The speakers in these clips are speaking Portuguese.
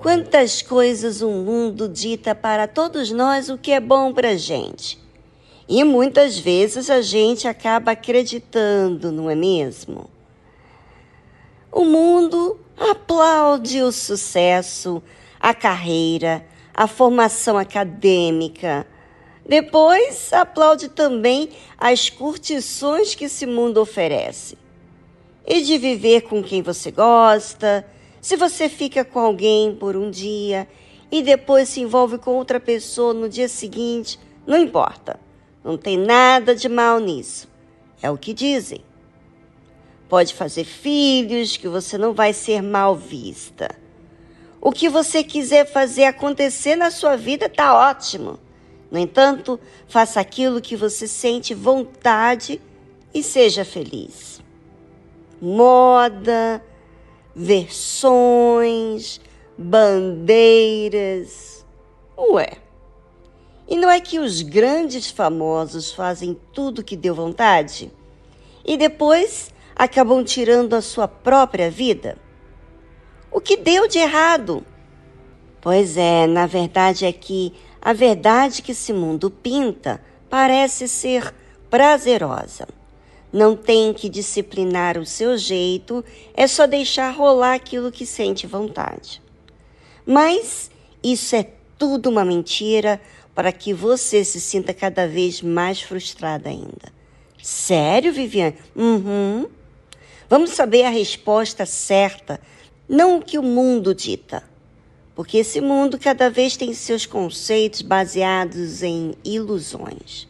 Quantas coisas o mundo dita para todos nós o que é bom para a gente. E muitas vezes a gente acaba acreditando, não é mesmo? O mundo aplaude o sucesso, a carreira, a formação acadêmica. Depois, aplaude também as curtições que esse mundo oferece. E de viver com quem você gosta, se você fica com alguém por um dia e depois se envolve com outra pessoa no dia seguinte, não importa. Não tem nada de mal nisso. É o que dizem. Pode fazer filhos que você não vai ser mal vista. O que você quiser fazer acontecer na sua vida está ótimo. No entanto, faça aquilo que você sente vontade e seja feliz. Moda, versões, bandeiras. Ué. E não é que os grandes famosos fazem tudo que deu vontade e depois acabam tirando a sua própria vida? O que deu de errado? Pois é, na verdade é que a verdade que esse mundo pinta parece ser prazerosa. Não tem que disciplinar o seu jeito, é só deixar rolar aquilo que sente vontade. Mas isso é tudo uma mentira para que você se sinta cada vez mais frustrada ainda. Sério, Viviane? Uhum. Vamos saber a resposta certa, não o que o mundo dita. Porque esse mundo cada vez tem seus conceitos baseados em ilusões.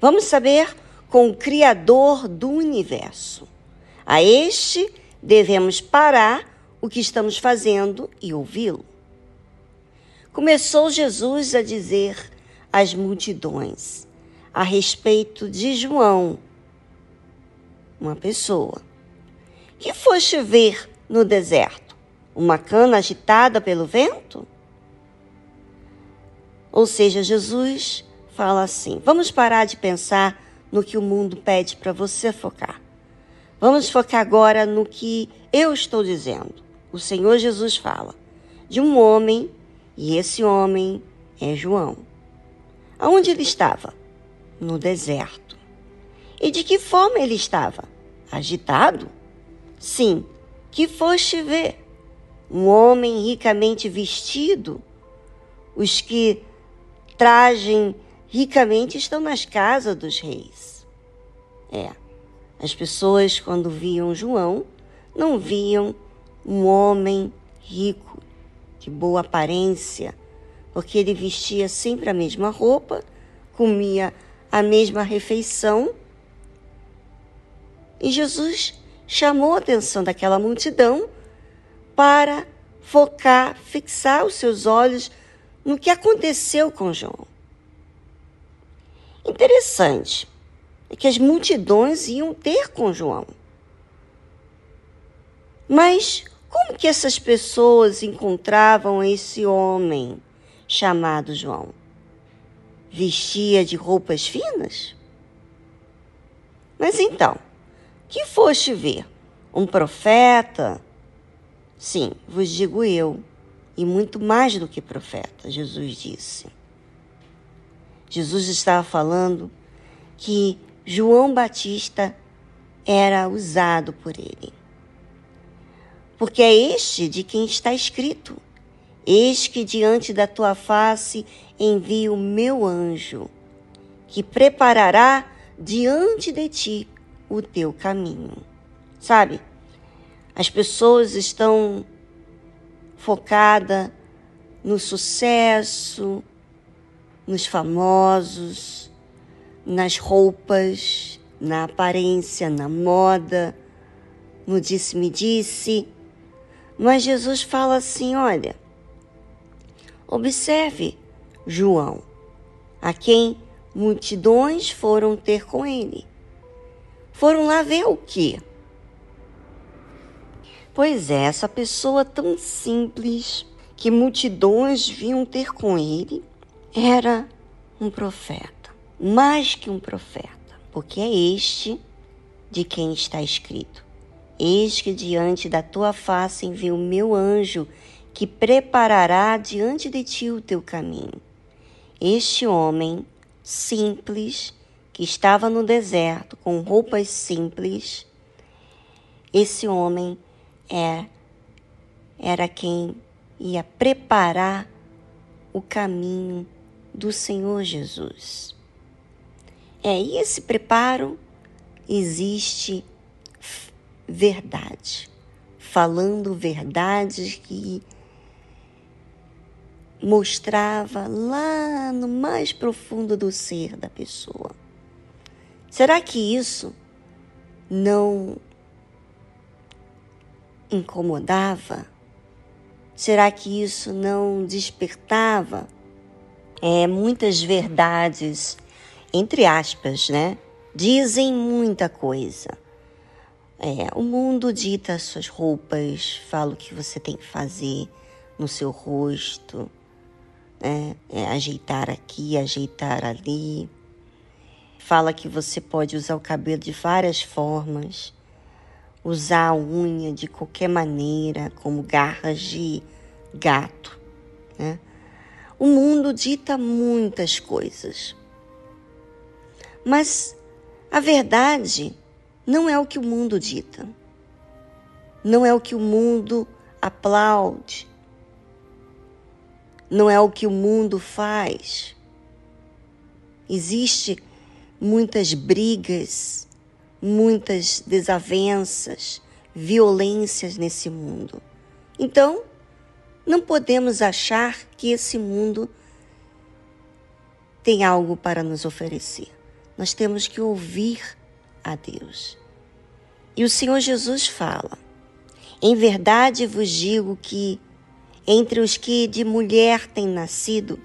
Vamos saber com o Criador do universo. A este devemos parar o que estamos fazendo e ouvi-lo. Começou Jesus a dizer às multidões a respeito de João, uma pessoa. Que foste ver no deserto? Uma cana agitada pelo vento? Ou seja, Jesus fala assim: vamos parar de pensar no que o mundo pede para você focar. Vamos focar agora no que eu estou dizendo. O Senhor Jesus fala de um homem, e esse homem é João. Aonde ele estava? No deserto. E de que forma ele estava? Agitado? Sim, que foste ver. Um homem ricamente vestido. Os que tragem ricamente estão nas casas dos reis. É, as pessoas, quando viam João, não viam um homem rico, de boa aparência, porque ele vestia sempre a mesma roupa, comia a mesma refeição. E Jesus chamou a atenção daquela multidão para focar, fixar os seus olhos no que aconteceu com João. Interessante é que as multidões iam ter com João. Mas como que essas pessoas encontravam esse homem? chamado João. Vestia de roupas finas? Mas então, que foste ver? Um profeta? Sim, vos digo eu, e muito mais do que profeta, Jesus disse. Jesus estava falando que João Batista era usado por ele. Porque é este de quem está escrito: Eis que diante da tua face envio o meu anjo, que preparará diante de ti o teu caminho. Sabe? As pessoas estão focadas no sucesso, nos famosos, nas roupas, na aparência, na moda, no disse-me-disse. Mas Jesus fala assim: olha, Observe João, a quem multidões foram ter com ele. Foram lá ver o quê? Pois é, essa pessoa tão simples que multidões vinham ter com ele era um profeta, mais que um profeta, porque é este de quem está escrito: Eis que diante da tua face envio o meu anjo que preparará diante de ti o teu caminho. Este homem simples, que estava no deserto com roupas simples, esse homem é, era quem ia preparar o caminho do Senhor Jesus. É, esse preparo existe verdade, falando verdades que mostrava lá no mais profundo do ser da pessoa. Será que isso não incomodava? Será que isso não despertava é, muitas verdades, entre aspas, né? Dizem muita coisa. É, o mundo dita suas roupas, fala o que você tem que fazer no seu rosto, né? É, ajeitar aqui, ajeitar ali. Fala que você pode usar o cabelo de várias formas, usar a unha de qualquer maneira, como garras de gato. Né? O mundo dita muitas coisas. Mas a verdade não é o que o mundo dita. Não é o que o mundo aplaude não é o que o mundo faz. Existe muitas brigas, muitas desavenças, violências nesse mundo. Então, não podemos achar que esse mundo tem algo para nos oferecer. Nós temos que ouvir a Deus. E o Senhor Jesus fala: Em verdade vos digo que entre os que de mulher têm nascido,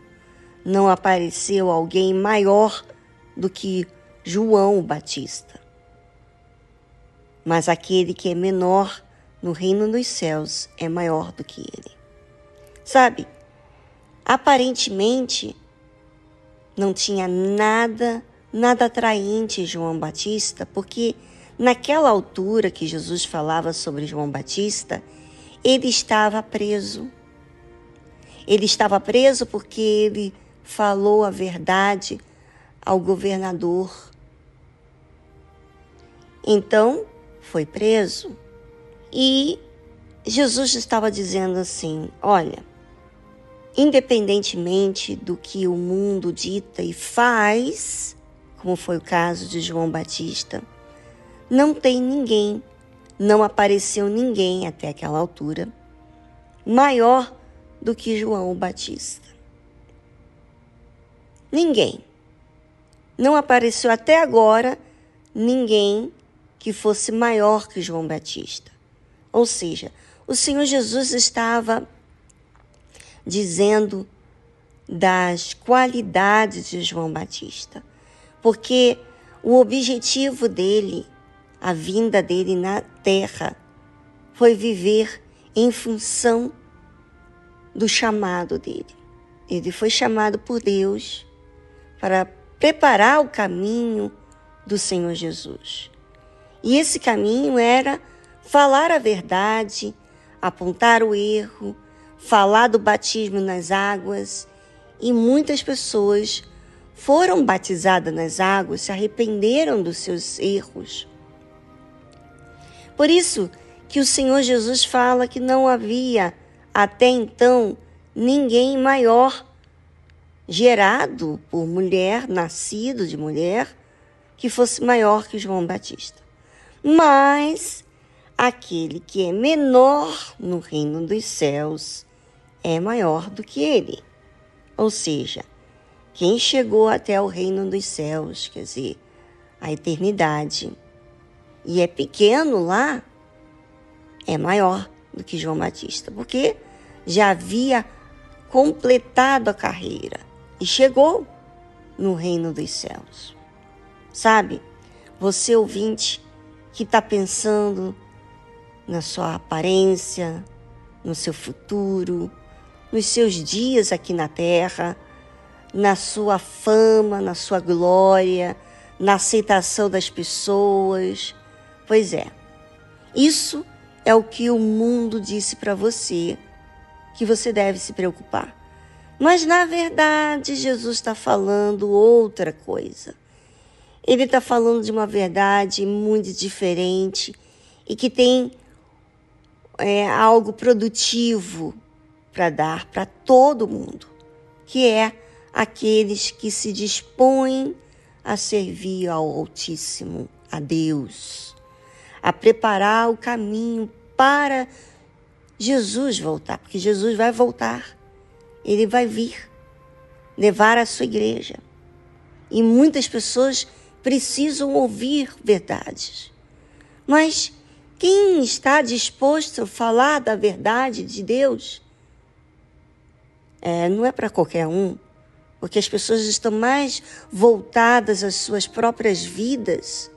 não apareceu alguém maior do que João Batista. Mas aquele que é menor no reino dos céus é maior do que ele. Sabe, aparentemente não tinha nada, nada atraente João Batista, porque naquela altura que Jesus falava sobre João Batista, ele estava preso ele estava preso porque ele falou a verdade ao governador. Então, foi preso. E Jesus estava dizendo assim: olha, independentemente do que o mundo dita e faz, como foi o caso de João Batista, não tem ninguém, não apareceu ninguém até aquela altura maior do que João Batista. Ninguém. Não apareceu até agora ninguém que fosse maior que João Batista. Ou seja, o Senhor Jesus estava dizendo das qualidades de João Batista, porque o objetivo dele, a vinda dele na terra, foi viver em função do chamado dele. Ele foi chamado por Deus para preparar o caminho do Senhor Jesus. E esse caminho era falar a verdade, apontar o erro, falar do batismo nas águas, e muitas pessoas foram batizadas nas águas, se arrependeram dos seus erros. Por isso que o Senhor Jesus fala que não havia até então ninguém maior gerado por mulher, nascido de mulher, que fosse maior que João Batista. Mas aquele que é menor no reino dos céus é maior do que ele. Ou seja, quem chegou até o reino dos céus, quer dizer, a eternidade, e é pequeno lá, é maior do que João Batista, porque já havia completado a carreira e chegou no reino dos céus. Sabe, você ouvinte que está pensando na sua aparência, no seu futuro, nos seus dias aqui na terra, na sua fama, na sua glória, na aceitação das pessoas. Pois é, isso é o que o mundo disse para você que você deve se preocupar. Mas na verdade, Jesus está falando outra coisa. Ele está falando de uma verdade muito diferente e que tem é, algo produtivo para dar para todo mundo, que é aqueles que se dispõem a servir ao Altíssimo, a Deus, a preparar o caminho para Jesus voltar, porque Jesus vai voltar, ele vai vir levar a sua igreja. E muitas pessoas precisam ouvir verdades. Mas quem está disposto a falar da verdade de Deus? É, não é para qualquer um, porque as pessoas estão mais voltadas às suas próprias vidas,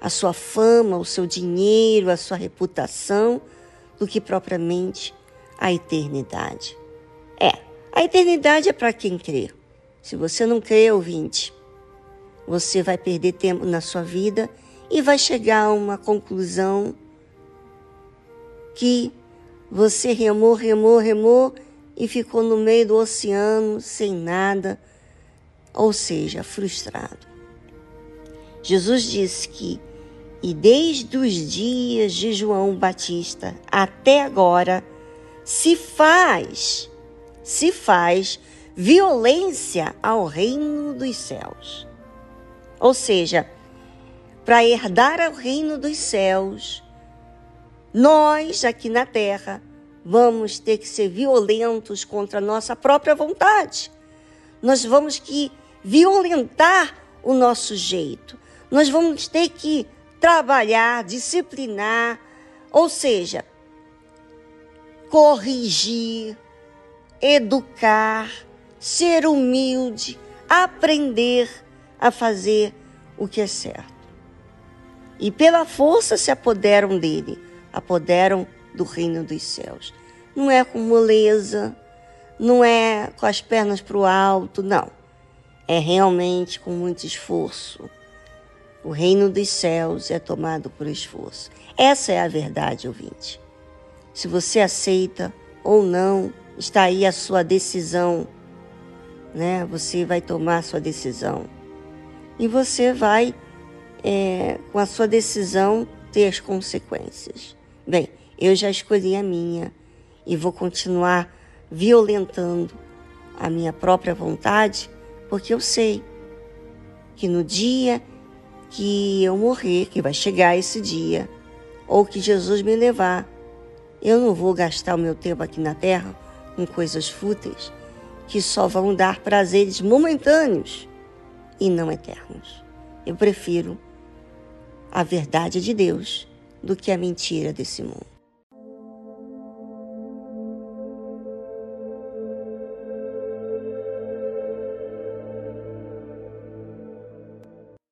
à sua fama, ao seu dinheiro, à sua reputação, do que propriamente à eternidade. É, a eternidade é para quem crê. Se você não crê, ouvinte, você vai perder tempo na sua vida e vai chegar a uma conclusão que você remou, remou, remou e ficou no meio do oceano sem nada, ou seja, frustrado. Jesus disse que, e desde os dias de João Batista até agora, se faz, se faz violência ao reino dos céus. Ou seja, para herdar o reino dos céus, nós aqui na terra vamos ter que ser violentos contra a nossa própria vontade. Nós vamos que violentar o nosso jeito. Nós vamos ter que trabalhar, disciplinar, ou seja, corrigir, educar, ser humilde, aprender a fazer o que é certo e pela força se apoderam dele, apoderam do reino dos céus. Não é com moleza, não é com as pernas para o alto, não. É realmente com muito esforço. O reino dos céus é tomado por esforço. Essa é a verdade, ouvinte. Se você aceita ou não, está aí a sua decisão, né? Você vai tomar sua decisão. E você vai é, com a sua decisão, ter as consequências. Bem, eu já escolhi a minha e vou continuar violentando a minha própria vontade, porque eu sei que no dia que eu morrer, que vai chegar esse dia, ou que Jesus me levar, eu não vou gastar o meu tempo aqui na terra com coisas fúteis que só vão dar prazeres momentâneos e não eternos. Eu prefiro a verdade de Deus do que a mentira desse mundo.